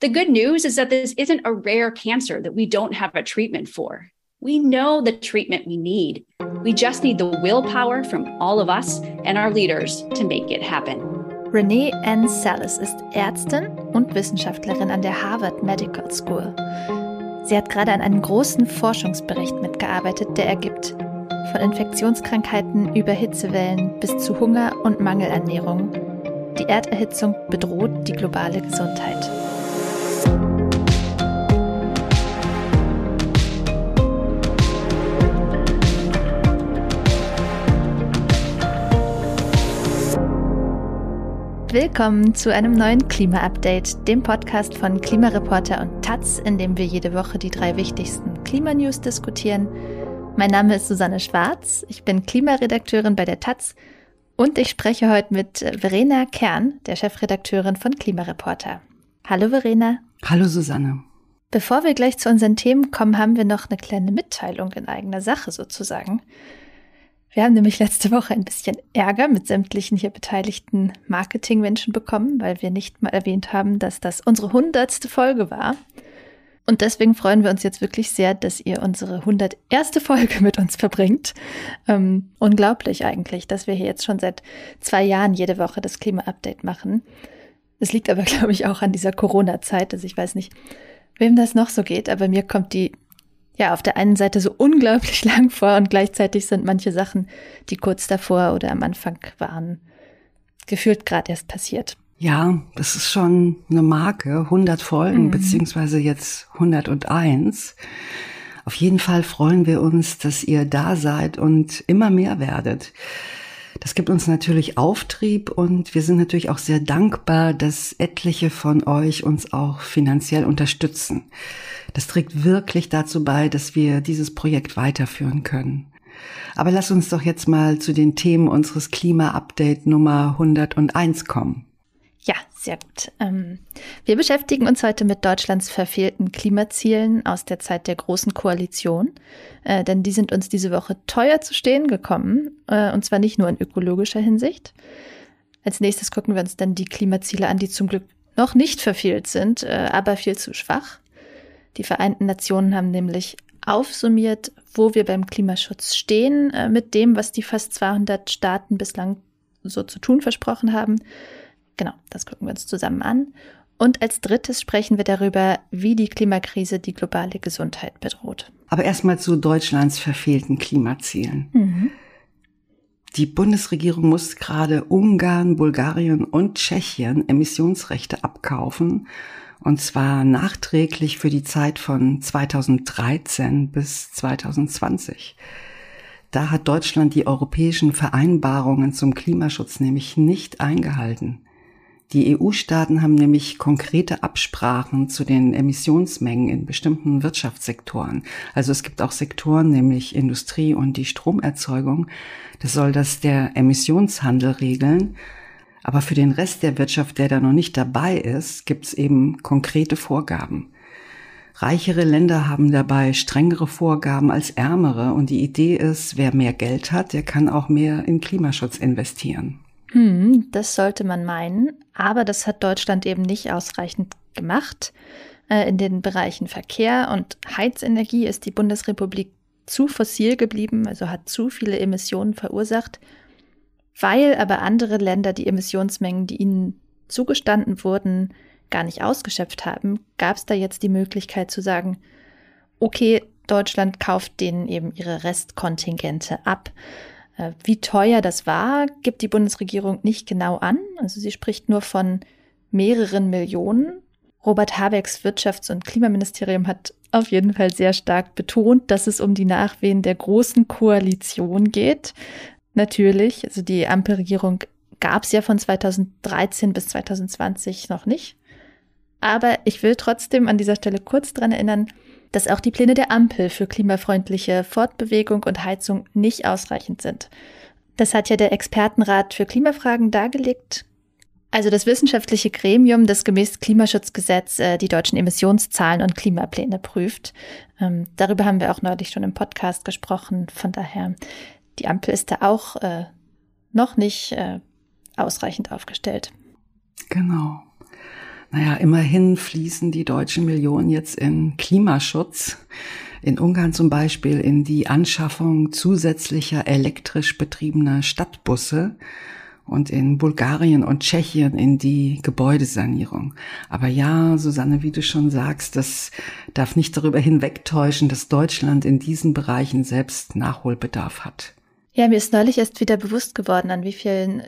The good news is that this isn't a rare cancer that we don't have a treatment for. We know the treatment we need. We just need the willpower from all of us and our leaders to make it happen. Renee N. Salas ist Ärztin und Wissenschaftlerin an der Harvard Medical School. Sie hat gerade an einem großen Forschungsbericht mitgearbeitet, der ergibt, von Infektionskrankheiten über Hitzewellen bis zu Hunger und Mangelernährung. Die Erderhitzung bedroht die globale Gesundheit. Willkommen zu einem neuen Klima-Update, dem Podcast von Klimareporter und Taz, in dem wir jede Woche die drei wichtigsten Klimanews diskutieren. Mein Name ist Susanne Schwarz, ich bin Klimaredakteurin bei der Taz und ich spreche heute mit Verena Kern, der Chefredakteurin von Klimareporter. Hallo Verena. Hallo Susanne. Bevor wir gleich zu unseren Themen kommen, haben wir noch eine kleine Mitteilung in eigener Sache sozusagen. Wir haben nämlich letzte Woche ein bisschen Ärger mit sämtlichen hier beteiligten Marketingmenschen bekommen, weil wir nicht mal erwähnt haben, dass das unsere hundertste Folge war. Und deswegen freuen wir uns jetzt wirklich sehr, dass ihr unsere 101. Folge mit uns verbringt. Ähm, unglaublich eigentlich, dass wir hier jetzt schon seit zwei Jahren jede Woche das Klima-Update machen. Es liegt aber, glaube ich, auch an dieser Corona-Zeit. Also ich weiß nicht, wem das noch so geht, aber mir kommt die ja auf der einen Seite so unglaublich lang vor und gleichzeitig sind manche Sachen, die kurz davor oder am Anfang waren, gefühlt gerade erst passiert. Ja, das ist schon eine Marke, 100 Folgen, mhm. beziehungsweise jetzt 101. Auf jeden Fall freuen wir uns, dass ihr da seid und immer mehr werdet. Das gibt uns natürlich Auftrieb und wir sind natürlich auch sehr dankbar, dass etliche von euch uns auch finanziell unterstützen. Das trägt wirklich dazu bei, dass wir dieses Projekt weiterführen können. Aber lass uns doch jetzt mal zu den Themen unseres Klima-Update Nummer 101 kommen. Ja, sehr gut. Ähm, wir beschäftigen uns heute mit Deutschlands verfehlten Klimazielen aus der Zeit der Großen Koalition, äh, denn die sind uns diese Woche teuer zu stehen gekommen, äh, und zwar nicht nur in ökologischer Hinsicht. Als nächstes gucken wir uns dann die Klimaziele an, die zum Glück noch nicht verfehlt sind, äh, aber viel zu schwach. Die Vereinten Nationen haben nämlich aufsummiert, wo wir beim Klimaschutz stehen, mit dem, was die fast 200 Staaten bislang so zu tun versprochen haben Genau, das gucken wir uns zusammen an. Und als drittes sprechen wir darüber, wie die Klimakrise die globale Gesundheit bedroht. Aber erstmal zu Deutschlands verfehlten Klimazielen. Mhm. Die Bundesregierung muss gerade Ungarn, Bulgarien und Tschechien Emissionsrechte abkaufen. Und zwar nachträglich für die Zeit von 2013 bis 2020. Da hat Deutschland die europäischen Vereinbarungen zum Klimaschutz nämlich nicht eingehalten. Die EU-Staaten haben nämlich konkrete Absprachen zu den Emissionsmengen in bestimmten Wirtschaftssektoren. Also es gibt auch Sektoren, nämlich Industrie und die Stromerzeugung. Das soll das der Emissionshandel regeln. Aber für den Rest der Wirtschaft, der da noch nicht dabei ist, gibt es eben konkrete Vorgaben. Reichere Länder haben dabei strengere Vorgaben als ärmere und die Idee ist, wer mehr Geld hat, der kann auch mehr in Klimaschutz investieren. Hm, das sollte man meinen, aber das hat Deutschland eben nicht ausreichend gemacht. Äh, in den Bereichen Verkehr und Heizenergie ist die Bundesrepublik zu fossil geblieben, also hat zu viele Emissionen verursacht, weil aber andere Länder die Emissionsmengen, die ihnen zugestanden wurden, gar nicht ausgeschöpft haben, gab es da jetzt die Möglichkeit zu sagen, okay, Deutschland kauft denen eben ihre Restkontingente ab. Äh, wie teuer das war, gibt die Bundesregierung nicht genau an. Also sie spricht nur von mehreren Millionen. Robert Habecks Wirtschafts- und Klimaministerium hat auf jeden Fall sehr stark betont, dass es um die Nachwehen der großen Koalition geht. Natürlich, also die Ampelregierung gab es ja von 2013 bis 2020 noch nicht. Aber ich will trotzdem an dieser Stelle kurz dran erinnern, dass auch die Pläne der Ampel für klimafreundliche Fortbewegung und Heizung nicht ausreichend sind. Das hat ja der Expertenrat für Klimafragen dargelegt. Also das wissenschaftliche Gremium, das gemäß Klimaschutzgesetz äh, die deutschen Emissionszahlen und Klimapläne prüft. Ähm, darüber haben wir auch neulich schon im Podcast gesprochen. Von daher, die Ampel ist da auch äh, noch nicht äh, ausreichend aufgestellt. Genau. Naja, immerhin fließen die deutschen Millionen jetzt in Klimaschutz. In Ungarn zum Beispiel in die Anschaffung zusätzlicher elektrisch betriebener Stadtbusse und in Bulgarien und Tschechien in die Gebäudesanierung. Aber ja, Susanne, wie du schon sagst, das darf nicht darüber hinwegtäuschen, dass Deutschland in diesen Bereichen selbst Nachholbedarf hat. Ja, mir ist neulich erst wieder bewusst geworden, an wie vielen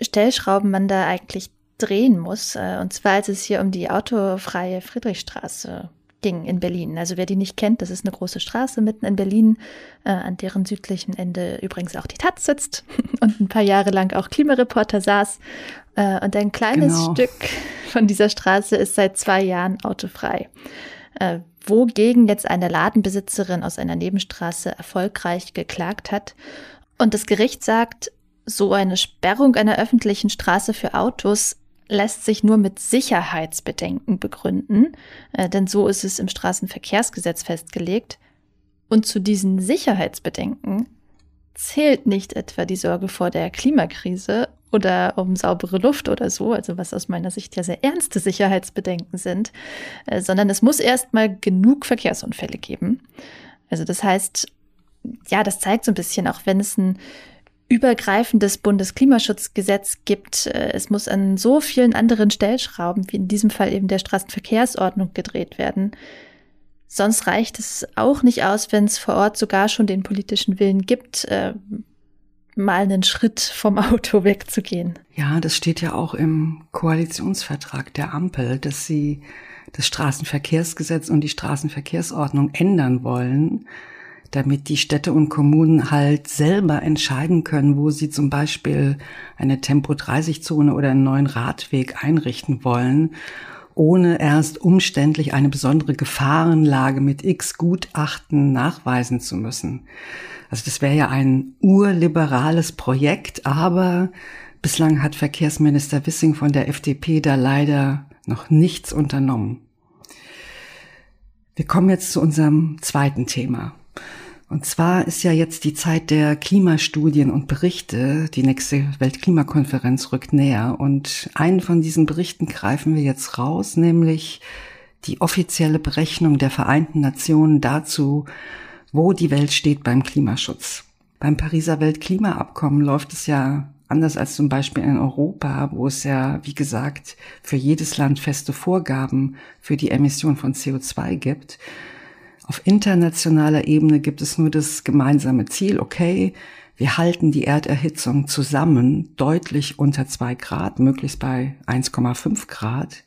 Stellschrauben man da eigentlich drehen muss. Äh, und zwar, als es hier um die autofreie Friedrichstraße ging in Berlin. Also wer die nicht kennt, das ist eine große Straße mitten in Berlin, äh, an deren südlichen Ende übrigens auch die Taz sitzt und ein paar Jahre lang auch Klimareporter saß. Äh, und ein kleines genau. Stück von dieser Straße ist seit zwei Jahren autofrei. Äh, wogegen jetzt eine Ladenbesitzerin aus einer Nebenstraße erfolgreich geklagt hat. Und das Gericht sagt, so eine Sperrung einer öffentlichen Straße für Autos lässt sich nur mit Sicherheitsbedenken begründen, äh, denn so ist es im Straßenverkehrsgesetz festgelegt. Und zu diesen Sicherheitsbedenken zählt nicht etwa die Sorge vor der Klimakrise oder um saubere Luft oder so, also was aus meiner Sicht ja sehr ernste Sicherheitsbedenken sind, äh, sondern es muss erstmal genug Verkehrsunfälle geben. Also das heißt, ja, das zeigt so ein bisschen, auch wenn es ein übergreifendes Bundesklimaschutzgesetz gibt. Äh, es muss an so vielen anderen Stellschrauben, wie in diesem Fall eben der Straßenverkehrsordnung, gedreht werden. Sonst reicht es auch nicht aus, wenn es vor Ort sogar schon den politischen Willen gibt, äh, mal einen Schritt vom Auto wegzugehen. Ja, das steht ja auch im Koalitionsvertrag der Ampel, dass sie das Straßenverkehrsgesetz und die Straßenverkehrsordnung ändern wollen damit die Städte und Kommunen halt selber entscheiden können, wo sie zum Beispiel eine Tempo-30-Zone oder einen neuen Radweg einrichten wollen, ohne erst umständlich eine besondere Gefahrenlage mit x Gutachten nachweisen zu müssen. Also das wäre ja ein urliberales Projekt, aber bislang hat Verkehrsminister Wissing von der FDP da leider noch nichts unternommen. Wir kommen jetzt zu unserem zweiten Thema. Und zwar ist ja jetzt die Zeit der Klimastudien und Berichte. Die nächste Weltklimakonferenz rückt näher. Und einen von diesen Berichten greifen wir jetzt raus, nämlich die offizielle Berechnung der Vereinten Nationen dazu, wo die Welt steht beim Klimaschutz. Beim Pariser Weltklimaabkommen läuft es ja anders als zum Beispiel in Europa, wo es ja, wie gesagt, für jedes Land feste Vorgaben für die Emission von CO2 gibt. Auf internationaler Ebene gibt es nur das gemeinsame Ziel, okay, wir halten die Erderhitzung zusammen deutlich unter zwei Grad, möglichst bei 1,5 Grad.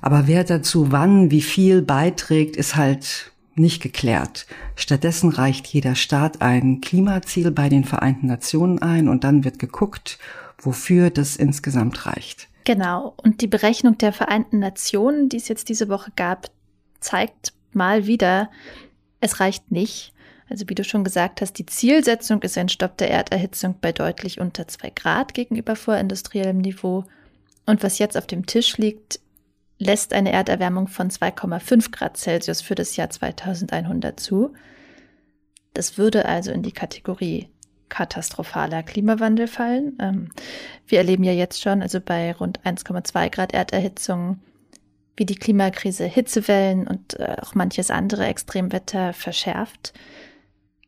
Aber wer dazu wann, wie viel beiträgt, ist halt nicht geklärt. Stattdessen reicht jeder Staat ein Klimaziel bei den Vereinten Nationen ein und dann wird geguckt, wofür das insgesamt reicht. Genau. Und die Berechnung der Vereinten Nationen, die es jetzt diese Woche gab, zeigt mal wieder, es reicht nicht. Also wie du schon gesagt hast, die Zielsetzung ist ein Stopp der Erderhitzung bei deutlich unter zwei Grad gegenüber vorindustriellem Niveau. Und was jetzt auf dem Tisch liegt, lässt eine Erderwärmung von 2,5 Grad Celsius für das Jahr 2100 zu. Das würde also in die Kategorie katastrophaler Klimawandel fallen. Ähm, wir erleben ja jetzt schon, also bei rund 1,2 Grad Erderhitzung, wie die Klimakrise Hitzewellen und äh, auch manches andere Extremwetter verschärft.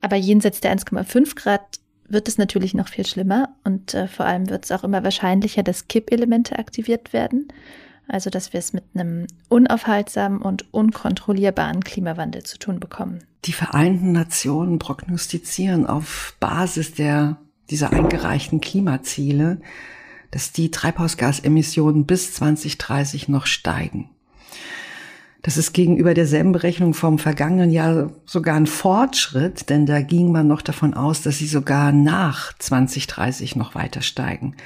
Aber jenseits der 1,5 Grad wird es natürlich noch viel schlimmer und äh, vor allem wird es auch immer wahrscheinlicher, dass Kippelemente aktiviert werden. Also dass wir es mit einem unaufhaltsamen und unkontrollierbaren Klimawandel zu tun bekommen. Die Vereinten Nationen prognostizieren auf Basis der, dieser eingereichten Klimaziele, dass die Treibhausgasemissionen bis 2030 noch steigen. Das ist gegenüber derselben Berechnung vom vergangenen Jahr sogar ein Fortschritt, denn da ging man noch davon aus, dass sie sogar nach 2030 noch weiter steigen.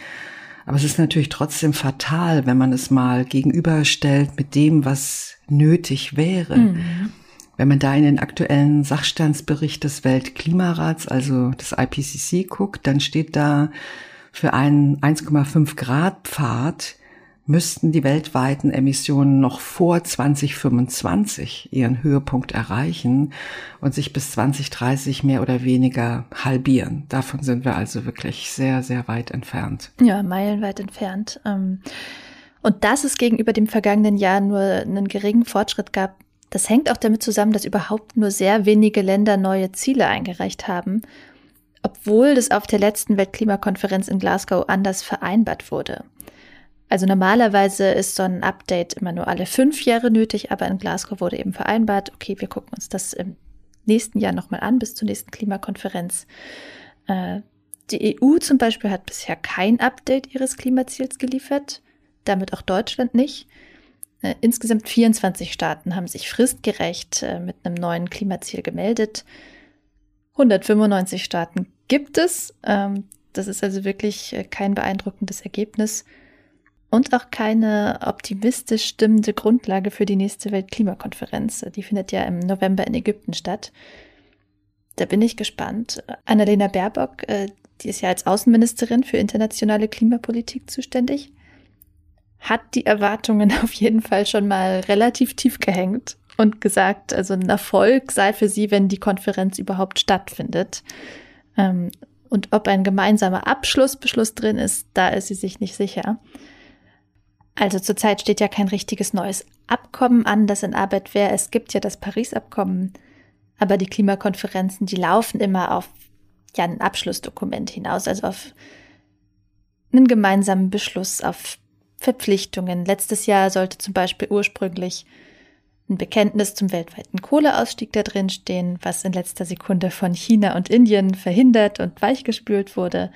Aber es ist natürlich trotzdem fatal, wenn man es mal gegenüberstellt mit dem, was nötig wäre. Mhm. Wenn man da in den aktuellen Sachstandsbericht des Weltklimarats, also des IPCC guckt, dann steht da für einen 1,5 Grad Pfad müssten die weltweiten Emissionen noch vor 2025 ihren Höhepunkt erreichen und sich bis 2030 mehr oder weniger halbieren. Davon sind wir also wirklich sehr, sehr weit entfernt. Ja, meilenweit entfernt. Ähm, Und dass es gegenüber dem vergangenen Jahr nur einen geringen Fortschritt gab, das hängt auch damit zusammen, dass überhaupt nur sehr wenige Länder neue Ziele eingereicht haben, obwohl das auf der letzten Weltklimakonferenz in Glasgow anders vereinbart wurde. Also normalerweise ist so ein Update immer nur alle fünf Jahre nötig, aber in Glasgow wurde eben vereinbart, okay, wir gucken uns das im nächsten Jahr nochmal an, bis zur nächsten Klimakonferenz. Äh, die EU zum Beispiel hat bisher kein Update ihres Klimaziels geliefert, damit auch Deutschland nicht. Äh, insgesamt 24 Staaten haben sich fristgerecht äh, mit einem neuen Klimaziel gemeldet. 195 Staaten gibt es. Ähm, das ist also wirklich kein beeindruckendes Ergebnis und auch keine optimistisch stimmende Grundlage für die nächste Weltklimakonferenz. Die findet ja im November in Ägypten statt. Da bin ich gespannt. Annalena Baerbock, äh, die ist ja als Außenministerin für internationale Klimapolitik zuständig, hat die Erwartungen auf jeden Fall schon mal relativ tief gehängt und gesagt, also ein Erfolg sei für sie, wenn die Konferenz überhaupt stattfindet. Ähm, und ob ein gemeinsamer Abschlussbeschluss drin ist, da ist sie sich nicht sicher. Also zurzeit steht ja kein richtiges neues Abkommen an, das in Arbeit wäre. Es gibt ja das Paris-Abkommen, aber die Klimakonferenzen, die laufen immer auf ja ein Abschlussdokument hinaus, also auf einen gemeinsamen Beschluss, auf Verpflichtungen. Letztes Jahr sollte zum Beispiel ursprünglich ein Bekenntnis zum weltweiten Kohleausstieg da drin stehen, was in letzter Sekunde von China und Indien verhindert und weichgespült wurde.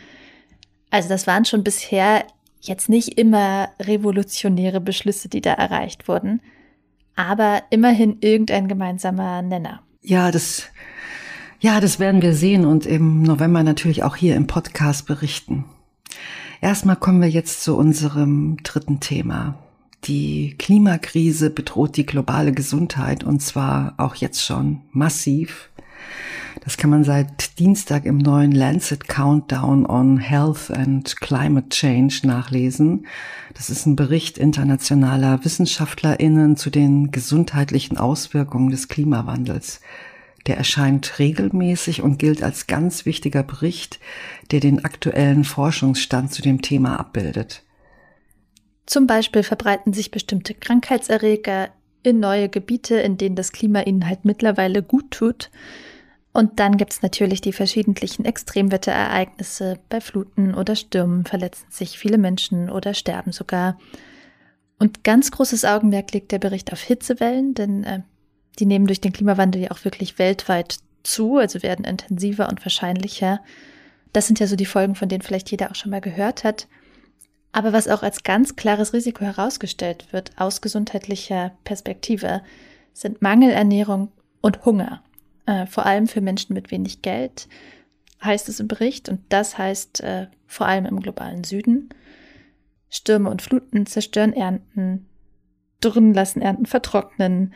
Also das waren schon bisher jetzt nicht immer revolutionäre Beschlüsse, die da erreicht wurden, aber immerhin irgendein gemeinsamer Nenner. Ja, das, ja, das werden wir sehen und im November natürlich auch hier im Podcast berichten. Erstmal kommen wir jetzt zu unserem dritten Thema. Die Klimakrise bedroht die globale Gesundheit und zwar auch jetzt schon massiv. Das kann man seit Dienstag im neuen Lancet Countdown on Health and Climate Change nachlesen. Das ist ein Bericht internationaler Wissenschaftlerinnen zu den gesundheitlichen Auswirkungen des Klimawandels. Der erscheint regelmäßig und gilt als ganz wichtiger Bericht, der den aktuellen Forschungsstand zu dem Thema abbildet. Zum Beispiel verbreiten sich bestimmte Krankheitserreger in neue Gebiete, in denen das Klima ihnen halt mittlerweile gut tut. Und dann gibt es natürlich die verschiedentlichen Extremwetterereignisse. Bei Fluten oder Stürmen verletzen sich viele Menschen oder sterben sogar. Und ganz großes Augenmerk legt der Bericht auf Hitzewellen, denn äh, die nehmen durch den Klimawandel ja auch wirklich weltweit zu, also werden intensiver und wahrscheinlicher. Das sind ja so die Folgen, von denen vielleicht jeder auch schon mal gehört hat. Aber was auch als ganz klares Risiko herausgestellt wird aus gesundheitlicher Perspektive, sind Mangelernährung und Hunger äh, vor allem für Menschen mit wenig Geld, heißt es im Bericht. Und das heißt äh, vor allem im globalen Süden. Stürme und Fluten zerstören Ernten, Dürren lassen Ernten vertrocknen.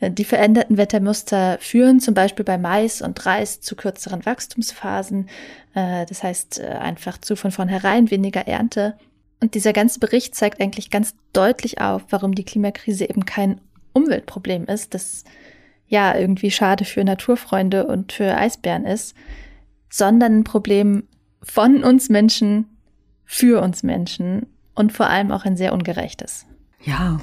Äh, die veränderten Wettermuster führen zum Beispiel bei Mais und Reis zu kürzeren Wachstumsphasen. Äh, das heißt einfach zu von vornherein weniger Ernte. Und dieser ganze Bericht zeigt eigentlich ganz deutlich auf, warum die Klimakrise eben kein Umweltproblem ist, das ja irgendwie schade für Naturfreunde und für Eisbären ist, sondern ein Problem von uns Menschen für uns Menschen und vor allem auch ein sehr ungerechtes. Ja,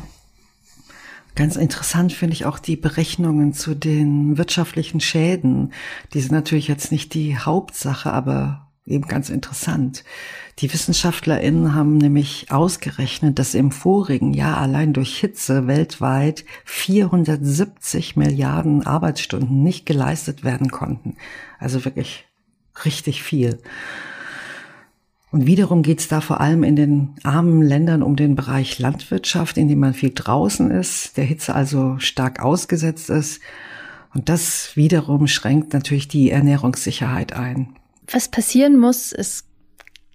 Ganz interessant finde ich auch die Berechnungen zu den wirtschaftlichen Schäden. Die sind natürlich jetzt nicht die Hauptsache, aber eben ganz interessant. Die WissenschaftlerInnen haben nämlich ausgerechnet, dass im vorigen Jahr allein durch Hitze weltweit 470 Milliarden Arbeitsstunden nicht geleistet werden konnten. Also wirklich richtig viel. Und wiederum geht es da vor allem in den armen Ländern um den Bereich Landwirtschaft, in dem man viel draußen ist, der Hitze also stark ausgesetzt ist. Und das wiederum schränkt natürlich die Ernährungssicherheit ein. Was passieren muss, ist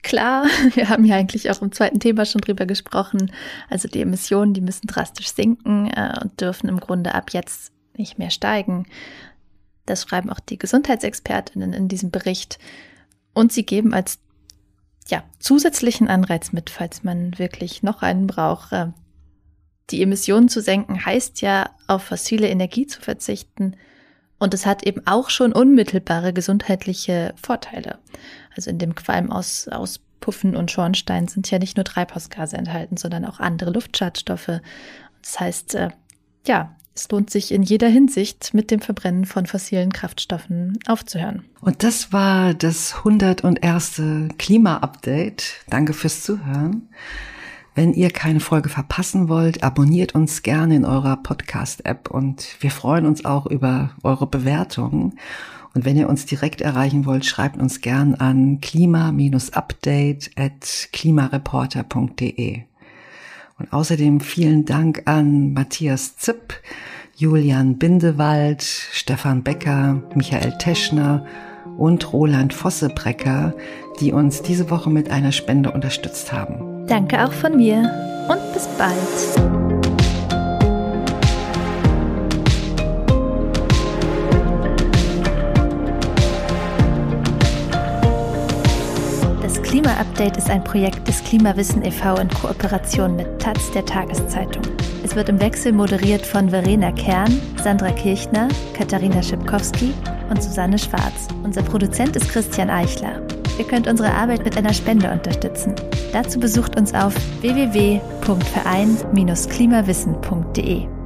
klar. Wir haben ja eigentlich auch im zweiten Thema schon drüber gesprochen. Also die Emissionen, die müssen drastisch sinken äh, und dürfen im Grunde ab jetzt nicht mehr steigen. Das schreiben auch die Gesundheitsexpertinnen in diesem Bericht. Und sie geben als ja, zusätzlichen Anreiz mit, falls man wirklich noch einen braucht. Äh, die Emissionen zu senken heißt ja, auf fossile Energie zu verzichten und es hat eben auch schon unmittelbare gesundheitliche Vorteile. Also in dem Qualm aus, aus Puffen und Schornstein sind ja nicht nur Treibhausgase enthalten, sondern auch andere Luftschadstoffe. Das heißt, äh, ja, es lohnt sich in jeder Hinsicht, mit dem Verbrennen von fossilen Kraftstoffen aufzuhören. Und das war das 101. Klima-Update. Danke fürs Zuhören. Wenn ihr keine Folge verpassen wollt, abonniert uns gerne in eurer Podcast-App und wir freuen uns auch über eure Bewertungen. Und wenn ihr uns direkt erreichen wollt, schreibt uns gern an klima-update at klimareporter.de. Und außerdem vielen Dank an Matthias Zipp, Julian Bindewald, Stefan Becker, Michael Teschner und Roland Vossebrecker, die uns diese Woche mit einer Spende unterstützt haben. Danke auch von mir und bis bald. Klima-Update ist ein Projekt des Klimawissen e.V. in Kooperation mit Taz der Tageszeitung. Es wird im Wechsel moderiert von Verena Kern, Sandra Kirchner, Katharina Schipkowski und Susanne Schwarz. Unser Produzent ist Christian Eichler. Ihr könnt unsere Arbeit mit einer Spende unterstützen. Dazu besucht uns auf www.verein-klimawissen.de.